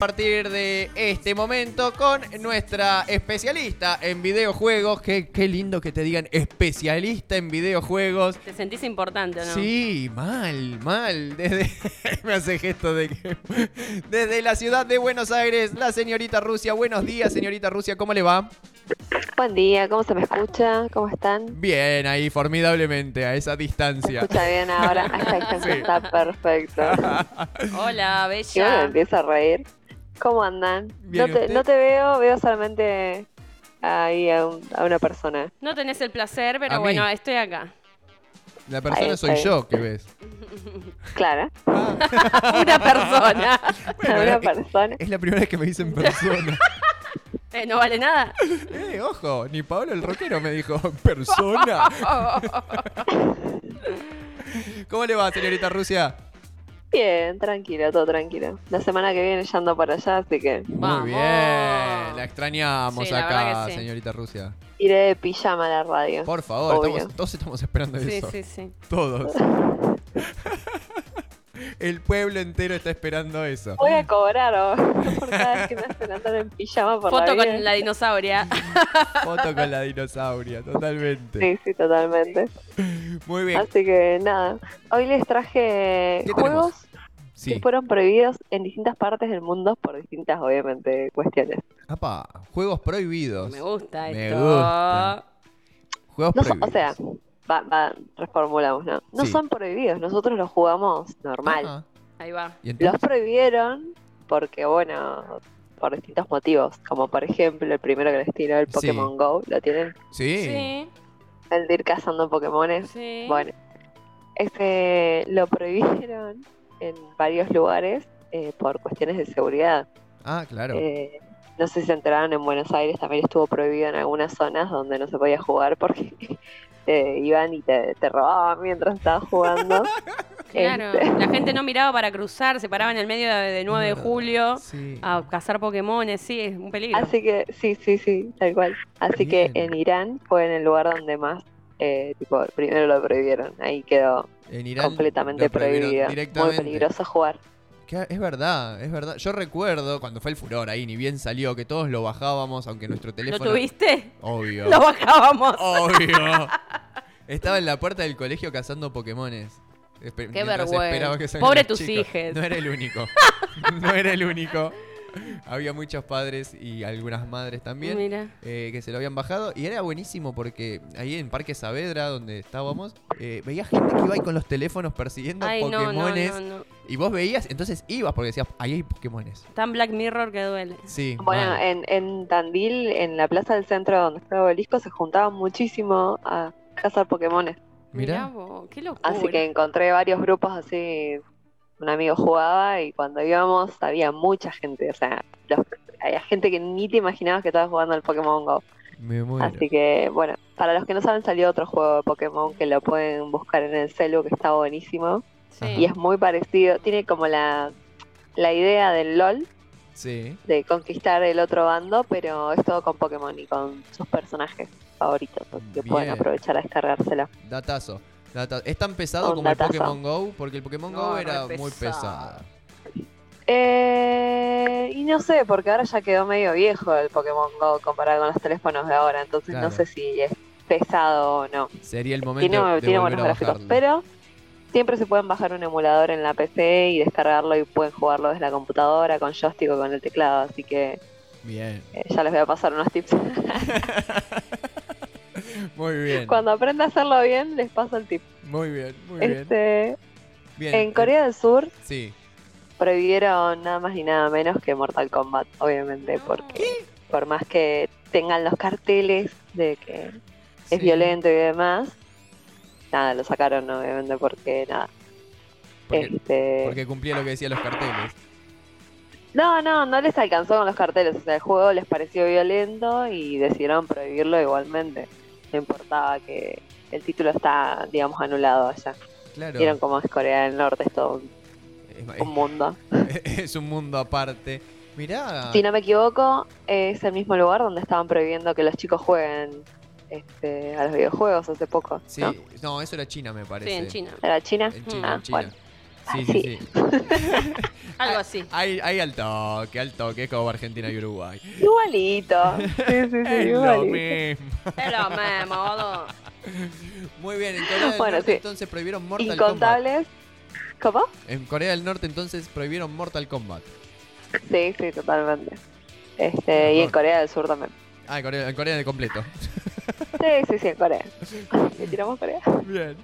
A partir de este momento con nuestra especialista en videojuegos. Qué, qué lindo que te digan especialista en videojuegos. ¿Te sentís importante no? Sí, mal, mal. Desde, me hace gesto de que. Desde la ciudad de Buenos Aires, la señorita Rusia. Buenos días, señorita Rusia, ¿cómo le va? Buen día, ¿cómo se me escucha? ¿Cómo están? Bien, ahí, formidablemente, a esa ¿Se distancia. escucha bien ahora? Está, Sí. está perfecto. Hola, Y bueno, bella. empiezo a reír. ¿Cómo andan? Bien, no, te, ¿usted? no te veo, veo solamente ahí a, un- a una persona. No tenés el placer, pero A mí. bueno, estoy acá. La persona soy yo, que ves. Clara, Una persona. Bueno, una eh, persona. Es la primera vez que me dicen persona. Eh, no vale nada. Eh, ojo, ni Pablo el rockero me dijo persona. ¿Cómo le va, señorita Rusia? Bien, tranquilo, todo tranquilo. La semana que viene ya ando para allá, así que Vamos. Muy bien, la extrañamos Sí, la verdad acá, que sí. señorita Rusia. iré de pijama a la radio. Por favor, Obvio. estamos- todos estamos esperando Sí, eso. sí, sí. Todos. El pueblo entero está esperando eso. Voy a cobrar oh, por cada vez que me hacen andar en pijama por Foto la con la dinosauria. Foto con la dinosauria, totalmente. Sí, sí, totalmente. Muy bien. Así que nada, hoy les traje ¿Qué juegos Sí. que fueron prohibidos en distintas partes del mundo por distintas, obviamente, cuestiones. Apa, juegos prohibidos. Me gusta Me esto. gusta. Juegos No son- o prohibidos. sea, va, va, reformulamos, ¿no? No Sí. son prohibidos, nosotros los jugamos normal. Ahí va. Los prohibieron porque, bueno, por distintos motivos, como por ejemplo el primero que les tiró, el Sí. Pokémon Go, ¿lo tienen? Sí. Sí, El de ir cazando Pokémones. sí. Bueno, ese lo prohibieron en varios lugares eh, por cuestiones de seguridad. Ah, claro. Eh, no sé si se enteraron, en Buenos Aires también estuvo prohibido en algunas zonas donde no se podía jugar porque eh, iban y te, te robaban mientras estabas jugando. Claro. Este, La gente no miraba para cruzar, se paraba en el medio de, de 9 de julio Sí. a cazar Pokémones. Sí, es un peligro. Así que, sí, sí, sí, tal cual. Así Bien. que en Irán fue en el lugar donde más, eh, tipo, primero lo prohibieron. Ahí quedó En Irán completamente prohibido. Muy peligroso jugar. Que Es verdad, es verdad. Yo recuerdo cuando fue el furor ahí, ni bien salió, que todos lo bajábamos, aunque nuestro ¿Lo teléfono. tuviste? Obvio. Lo bajábamos. Obvio. Estaba en la puerta del colegio cazando Pokémones. Espe- Qué vergüenza. Pobre tus hijes. No era el único. no era el único. Había muchos padres y algunas madres también Mira. eh, que se lo habían bajado. Y era buenísimo porque ahí en Parque Saavedra, donde estábamos, eh, veía gente que iba ahí con los teléfonos persiguiendo Ay, no, no, Pokémones. no, no. Y vos veías, entonces ibas porque decías, ahí hay Pokémones. Tan Black Mirror que duele. Sí. Bueno, en, en Tandil, en la plaza del centro donde está el obelisco, se juntaban muchísimo a cazar Pokémones. Mirá. Mirá vos, qué locura. Así que encontré varios grupos así. Un amigo jugaba y cuando íbamos había mucha gente. O sea, los- había gente que ni te imaginabas que estaba jugando al Pokémon Go. Me muero. Así que, bueno, para los que no saben, salió otro juego de Pokémon que lo pueden buscar en el celu, que está buenísimo. Sí. Y es muy parecido. Tiene como la, la idea del LOL, Sí. de conquistar el otro bando, pero es todo con Pokémon y con sus personajes favoritos, así que pueden aprovechar a descargársela. Datazo. Data- ¿Es tan pesado como el. Pokémon Go? Porque el Pokémon No, Go era muy pesado. Eh, y no sé, porque ahora ya quedó medio viejo el Pokémon Go comparado con los teléfonos de ahora, entonces Claro. no sé si es pesado o no. Sería el momento Tiene, de tiene buenos a gráficos, pero siempre se pueden bajar un emulador en la PC y descargarlo y pueden jugarlo desde la computadora con joystick o con el teclado, así que Bien. eh, ya les voy a pasar unos tips. Muy bien. Cuando aprenda a hacerlo bien, les paso el tip. Muy bien, muy. Este, Bien. en Corea del Sur Sí. prohibieron nada más ni nada menos que Mortal Kombat, obviamente, porque por más que tengan los carteles de que es violento y demás, nada, lo sacaron obviamente porque nada. Porque, este, porque cumplía lo que decían los carteles. No, no, no les alcanzó con los carteles, o sea, el juego les pareció violento y decidieron prohibirlo igualmente. No importaba que el título está, digamos, anulado allá. Claro. Vieron cómo es Corea del Norte, es todo un, Es, un mundo. es- un mundo aparte. Mirá. Si no me equivoco, es el mismo lugar donde estaban prohibiendo que los chicos jueguen este, a los videojuegos hace poco. Sí, ¿no? no, eso era China, me parece. Sí, en China. ¿Era China? En China, Ah, en China. bueno. Sí, sí, Sí. Algo así. Hay, hay al toque, al toque, es como Argentina y Uruguay. Igualito. Sí, sí, sí, Es lo igualito. mismo. Es lo mismo, boludo. Muy bien, en Corea del Bueno, Norte sí. entonces prohibieron Mortal Kombat. Incontables. ¿Cómo? En Corea del Norte entonces prohibieron Mortal Kombat. Sí, sí, totalmente. Este, y en. Corea del Sur también. Ah, en Corea, en Corea de completo. Sí, sí, sí, en Corea. Le tiramos Corea. Bien.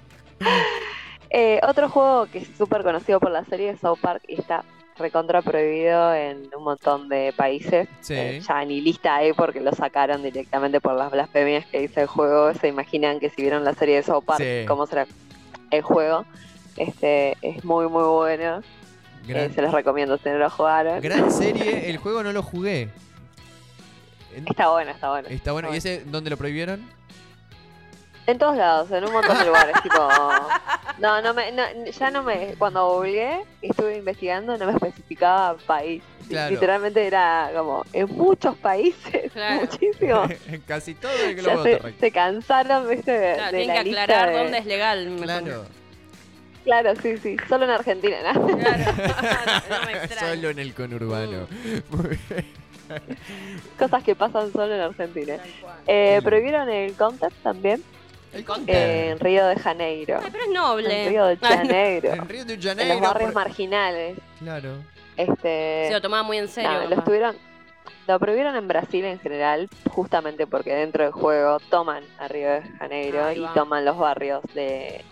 Eh, otro juego que es súper conocido por la serie es South Park y está recontra prohibido en un montón de países. Sí. Eh, ya ni lista hay porque lo sacaron directamente por las blasfemias que dice el juego. Se imaginan que si vieron la serie de South Park, Sí. cómo será el juego. Este es muy muy bueno. Eh, se los recomiendo si no lo jugaron. gran serie, el juego no lo jugué. Está bueno, está bueno. Está bueno. ¿Y ese dónde lo prohibieron? En todos lados, en un montón de lugares, tipo... No, no me, no, ya no me... Cuando googleé, estuve investigando, no me especificaba país. Claro. Literalmente era como, en muchos países, Claro. muchísimo. en casi todo el globo se, cansaron, viste, de, Claro, de tienen la que lista aclarar de- dónde es legal. Claro. Claro, sí, sí, solo en Argentina, ¿no? Claro. no me extraña. Solo en el conurbano. Muy bien. Cosas que pasan solo en Argentina. Eh, prohibieron el Counter también El en Río de Janeiro. Ay, pero es En noble. Río de Janeiro. En Río de en Janeiro. los barrios por- marginales. Claro. Este, Se lo tomaba muy en serio. Lo estuvieron lo prohibieron en Brasil en general justamente porque dentro del juego toman a Río de Janeiro y va. toman los barrios de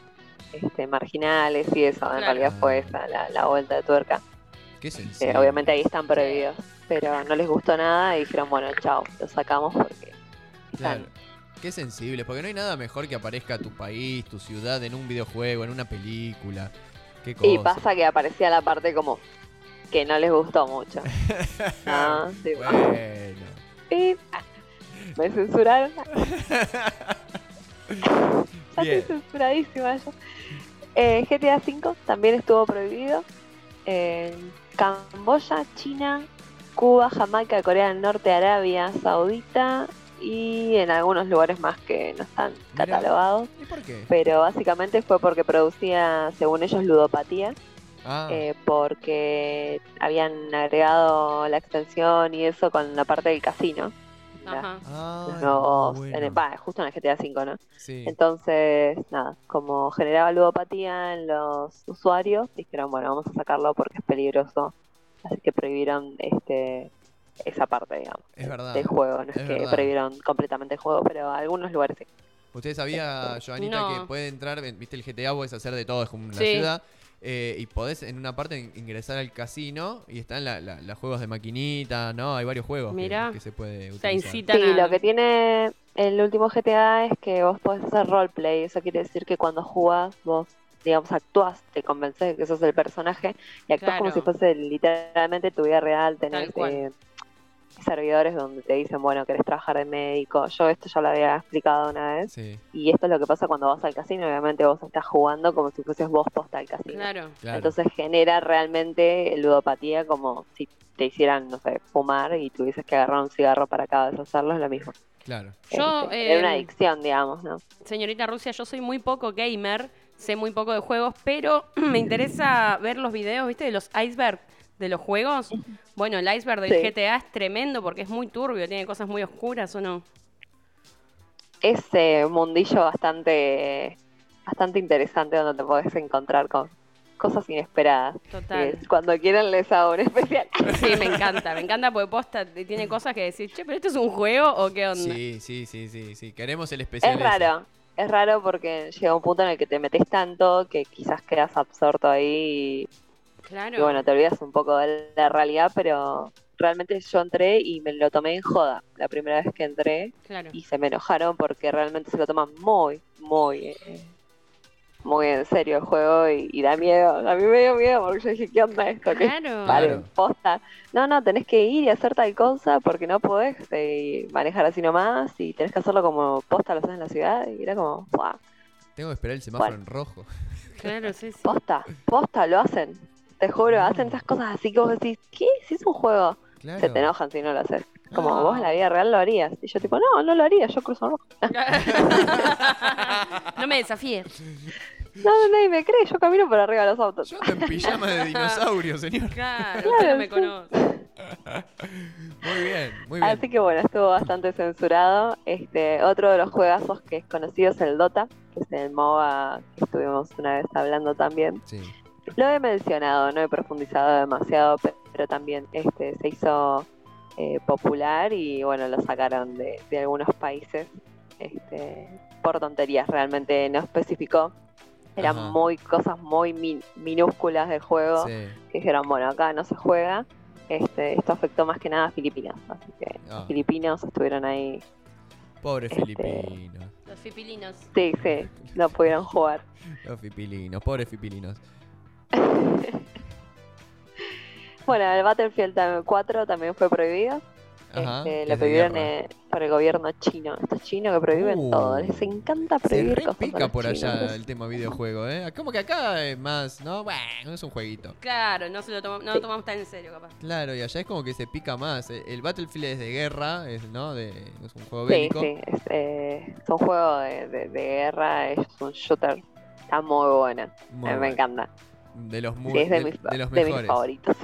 este, marginales y eso en realidad fue esa la, la vuelta de tuerca Qué Eh, obviamente ahí están prohibidos pero no les gustó nada y dijeron bueno chao lo sacamos porque Claro. Qué sensible, porque no hay nada mejor que aparezca tu país, tu ciudad en un videojuego, en una película. Qué cosa. y pasa que aparecía la parte como que no les gustó mucho tipo, Bueno. pip, me censuraron Ya estoy censuradísima yo. Eh, GTA V también estuvo prohibido en Camboya, China, Cuba, Jamaica, Corea del Norte, Arabia Saudita y en algunos lugares más que no están catalogados. ¿Y por qué? Pero básicamente fue porque producía, según ellos, ludopatía, Ah, eh, porque habían agregado la extensión y eso con la parte del casino. Ajá. ah, los nuevos- bueno. en el- va, justo en el GTA V, ¿no? Sí. Entonces, nada, como generaba ludopatía en los usuarios, dijeron, bueno, vamos a sacarlo porque es peligroso. Así que prohibieron este esa parte, digamos, Es verdad. del juego. No es, es que verdad. prohibieron completamente el juego, pero algunos lugares sí. ¿Usted sabía, Joanita, No. que puede entrar, en- viste, el GTA puedes hacer de todo, es como una Sí. ciudad, eh, y podés en una parte in- ingresar al casino y están la- la- los juegos de maquinita, ¿no? Hay varios juegos que- Mirá. que, se puede utilizar. incitan Sí, a... lo que tiene el último GTA es que vos podés hacer roleplay. Eso quiere decir que cuando jugás, vos, digamos, actuás, te convences de que sos el personaje y actuás como si fuese literalmente tu vida real. Tenés Tal cual. eh, servidores donde te dicen, bueno, querés trabajar de médico. Yo esto ya lo había explicado una vez. Sí, Y esto es lo que pasa cuando vas al casino. Obviamente vos estás jugando como si fueses vos posta al casino. Claro. claro. Entonces genera realmente ludopatía como si te hicieran, no sé, fumar y tuvieses que agarrar un cigarro para cada vez hacerlo, es lo mismo. claro. Yo, Este, era una eh, adicción, digamos, ¿no? Señorita Rusia, yo soy muy poco gamer, sé muy poco de juegos, pero me interesa ver los videos, ¿viste? De los iceberg de los juegos. Bueno, el iceberg del Sí. GTA es tremendo porque es muy turbio, tiene cosas muy oscuras, ¿o no? Es eh, un mundillo bastante, bastante interesante donde te podés encontrar con cosas inesperadas. Total. Eh, cuando quieran les hago un especial. Sí, me encanta, me encanta porque posta tiene cosas que decir, che, pero esto es un juego o qué onda. Sí, sí, sí, sí, sí. Queremos el especial. Es ese. raro, es raro porque llega un punto en el que te metes tanto que quizás quedas absorto ahí Claro. y, bueno, te olvidas un poco de la realidad, pero realmente yo entré y me lo tomé en joda la primera vez que entré claro. y se me enojaron porque realmente se lo toman muy, muy, eh, muy en serio el juego y, y da miedo. A mí me dio miedo porque yo dije, ¿qué onda esto? ¿Qué Claro. Vale, Claro. posta. No, no, tenés que ir y hacer tal cosa porque no podés eh, manejar así nomás y tenés que hacerlo como posta lo haces en la ciudad. Y era como, "Buah, Tengo que esperar el semáforo Bueno. en rojo. Claro, sí, sí. posta, posta, lo hacen. Te juro, hacen esas cosas así que vos decís, ¿qué? Si es un juego. Claro. Se te enojan si no lo haces. Como No. vos en la vida real lo harías. Y yo tipo, no, no lo haría, yo cruzo rojo. no me desafíes. No, no, nadie me cree, yo camino por arriba de los autos. Yo ando en pijama de dinosaurio, señor. Claro, Claro, usted no me sí. conoce. Muy bien, muy bien. Así que bueno, estuvo bastante censurado. Este, otro de los juegazos que es conocido es el Dota, que es el MOBA que estuvimos una vez hablando también. Sí. Lo he mencionado, no he profundizado demasiado, pe- pero también este se hizo eh, popular y bueno, lo sacaron de, de algunos países este, por tonterías, realmente no especificó. Eran Ajá. muy cosas muy min- minúsculas del juego Sí. que dijeron, bueno, acá no se juega. Este, esto afectó más que nada a Filipinas, así que los filipinos estuvieron ahí. Pobres Este- filipinos. Los fipilinos. Sí, sí, no pudieron jugar. Los fipilinos, pobres fipilinos. Bueno, el Battlefield tam- 4 también fue prohibido. Ajá. Este, es lo prohibieron eh, por el gobierno chino. Estos chinos que prohíben Uh. todo. Les encanta Se prohibir cosas. a repica los por allá el tema videojuego, ¿eh? Como que acá es más, ¿no? Bueno, es un jueguito. Claro, no, se lo toma- no lo tomamos tan en serio, capaz. Claro, y allá es como que se pica más. El el Battlefield es de guerra, es, ¿no? De, es un juego Sí, bélico. sí. Es, eh, es un juego de, de- de guerra, es un shooter. Está muy bueno. Muy me encanta. De los, muy, Sí, es de, de- mis, de los de mis mejores. favoritos.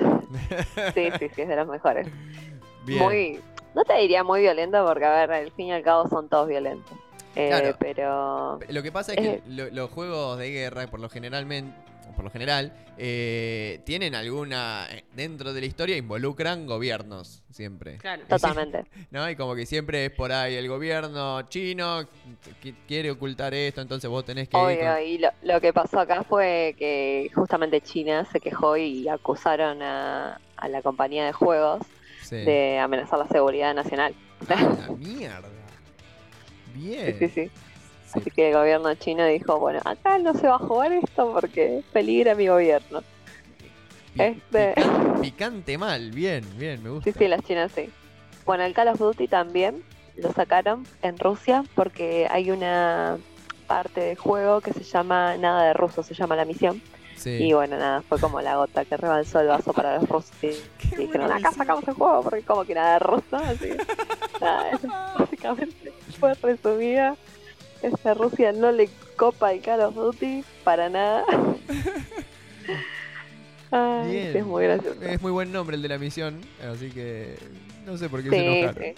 sí, sí, sí, es de los mejores. Bien. Muy, no te diría muy violento porque, a ver, al fin y al cabo son todos violentos. Eh, Claro. Pero Lo que pasa es que lo- los juegos de guerra, por lo generalmente, por lo general, eh, tienen alguna dentro de la historia involucran gobiernos siempre. Claro. Totalmente. ¿No? Y como que siempre es por ahí el gobierno chino que quiere ocultar esto, entonces vos tenés que ir Obvio, con- y lo, lo que pasó acá fue que justamente China se quejó y acusaron a, a la compañía de juegos Sí. de amenazar la seguridad nacional. ¡A la mierda! Bien. Sí, sí, sí. Sí. Así que el gobierno chino dijo, bueno, acá no se va a jugar esto porque peligra mi gobierno. Este- pican- picante mal, bien, bien, me gusta. Sí, sí, las chinas sí. Bueno, el Call of Duty también lo sacaron en Rusia porque hay una parte del juego que se llama Nada de ruso, se llama la misión. Sí. Y bueno, nada, fue como la gota que rebalsó el vaso para los rusos. Y, y dijeron, acá misión". sacamos el juego porque como que nada de ruso. Así. nada, básicamente fue resumida. Esta Rusia no le copa el Call of Duty para nada. Ay, Bien. sí, es muy gracioso. Es muy buen nombre el de la misión, así que no sé por qué se enojaron. sí.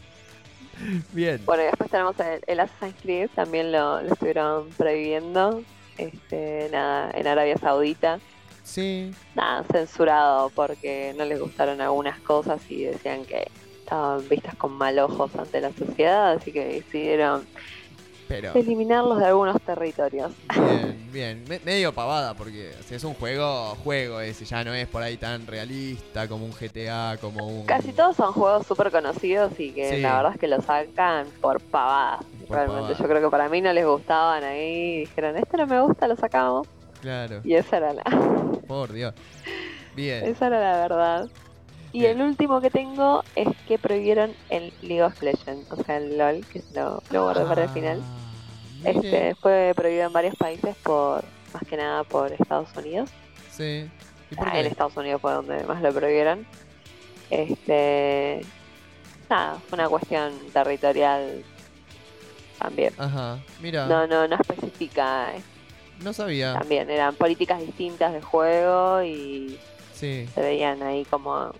Bien. Bueno, y después tenemos el, el Assassin's Creed, también lo, lo estuvieron prohibiendo. Este, nada, en Arabia Saudita. Sí. Nada, censurado porque no les gustaron algunas cosas y decían que estaban vistas con mal ojos ante la sociedad, así que decidieron Pero eliminarlos de algunos territorios. bien, bien. Me- medio pavada porque si es un juego, juego ese, ya no es por ahí tan realista como un GTA, como un... Casi todos son juegos súper conocidos y que Sí. la verdad es que lo sacan por pavadas. Por Realmente, yo creo que para mí no les gustaban ahí. Dijeron, este no me gusta, lo sacamos. Claro, Y esa era la, por Dios. Bien. esa era la verdad. Y Bien. el último que tengo es que prohibieron el League of Legends, o sea, el LOL, que lo, lo guardé para el final. Ah, mire. Este fue prohibido en varios países por, más que nada por Estados Unidos. Sí. ¿Y por Ah, en Estados Unidos fue donde más lo prohibieron. Este, nada, fue una cuestión territorial también. Ajá, mira, No, no, no especifica. eh, no sabía. También eran políticas distintas de juego y Sí. se veían ahí como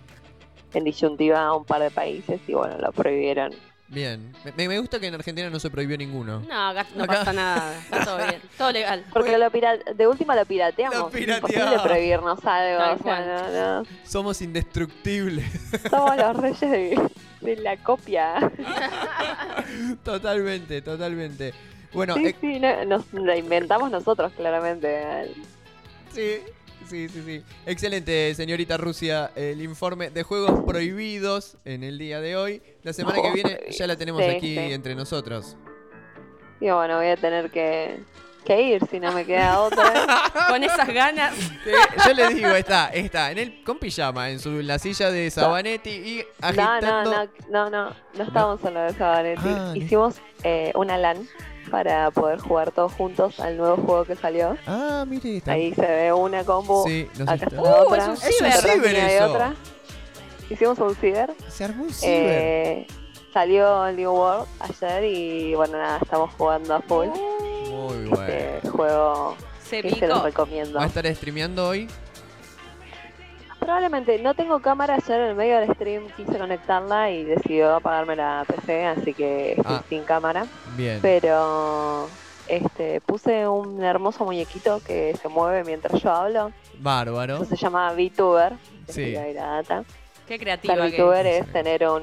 en disyuntiva a un par de países y bueno, lo prohibieron. Bien. Me, me gusta que en Argentina no se prohibió ninguno. No, acá no Acá. pasa nada. Está todo bien. Todo legal. Porque lo pira- de última lo pirateamos. Lo es imposible pirateamos. prohibirnos algo. Tal o sea, no, no. Somos indestructibles. Somos los reyes de, de la copia. totalmente, totalmente. Bueno, sí, eh, sí, no- nos la inventamos nosotros, claramente. sí, sí, sí, sí. Excelente, señorita Rusia. El informe de juegos prohibidos en el día de hoy. La semana que viene ya la tenemos Sí, aquí sí. entre nosotros. Y bueno, voy a tener que, que ir si no me queda otra. Con esas ganas. Eh, yo le digo, está, está en el, con pijama, en su, la silla de Sabanetti y No, agitando. no, no, no, no, no estábamos en lo de Sabanetti. Ah, Hicimos eh, una LAN para poder jugar todos juntos al nuevo juego que salió. Ah, mire, está. Ahí se ve una combo, Sí, acá está- la Uh, otra. es un Es un atrás ciber eso. otra. Hicimos un ciber. Se armó un ciber. Eh, salió el New World ayer y bueno, nada, estamos jugando a full. Muy bueno. Este juego Ese y se los recomiendo. ¿Va a estar streameando hoy? Probablemente no tengo cámara, ayer en el medio del stream quise conectarla y decidió apagarme la PC, así que estoy Ah. sin cámara. Bien. Pero este puse un hermoso muñequito que se mueve mientras yo hablo. Bárbaro. Eso se llama VTuber. Sí. la data. Qué Ser creativa que VTuber es. es tener un,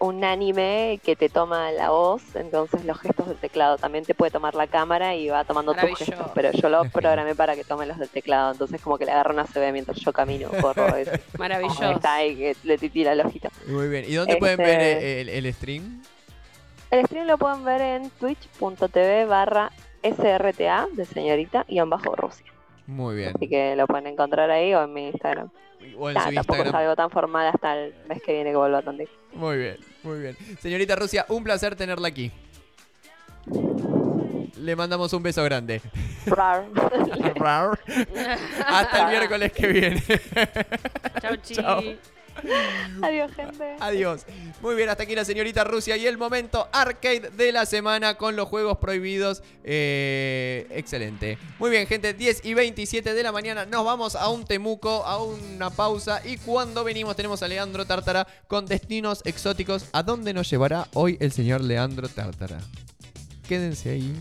un anime que te toma la voz, entonces los gestos del teclado también te puede tomar la cámara y va tomando tus gestos, pero yo lo programé para que tome los del teclado, entonces como que le agarro una CB mientras yo camino, corro, es, Maravilloso. está ahí que le titila el ojito. Muy bien. ¿Y dónde pueden Este- ver el, el stream? El stream lo pueden ver en twitch.tv barra srta de señorita y bajo Rusia. Muy bien. Así que lo pueden encontrar ahí o en mi Instagram. O en Nah, su tampoco es Instagram. algo tan formal hasta el mes que viene que vuelva a Tandil. Muy bien, muy bien. Señorita Rusia, un placer tenerla aquí. Le mandamos un beso grande. Rar. Hasta el miércoles que viene. Chau, chi. Chao. Adiós, gente. Adiós. Muy bien, hasta aquí la señorita Rusia y el momento arcade de la semana con los juegos prohibidos. Eh, excelente. Muy bien, gente, 10 y 27 de la mañana nos vamos a un temuco, a una pausa y cuando venimos tenemos a Leandro Tártara con destinos exóticos. ¿A dónde nos llevará hoy el señor Leandro Tártara? Quédense ahí.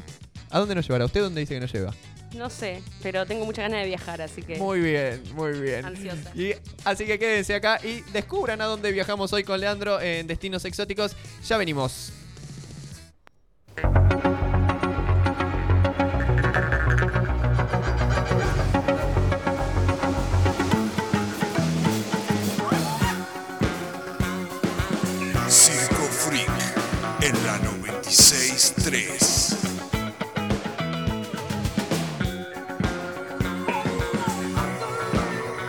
¿A dónde nos llevará? ¿Usted dónde dice que nos lleva? No sé, pero tengo muchas ganas de viajar, así que Muy bien, muy bien. ansiosa. Y así que quédense acá y descubran a dónde viajamos hoy con Leandro en Destinos Exóticos. Ya venimos. Circo Freak en la 963.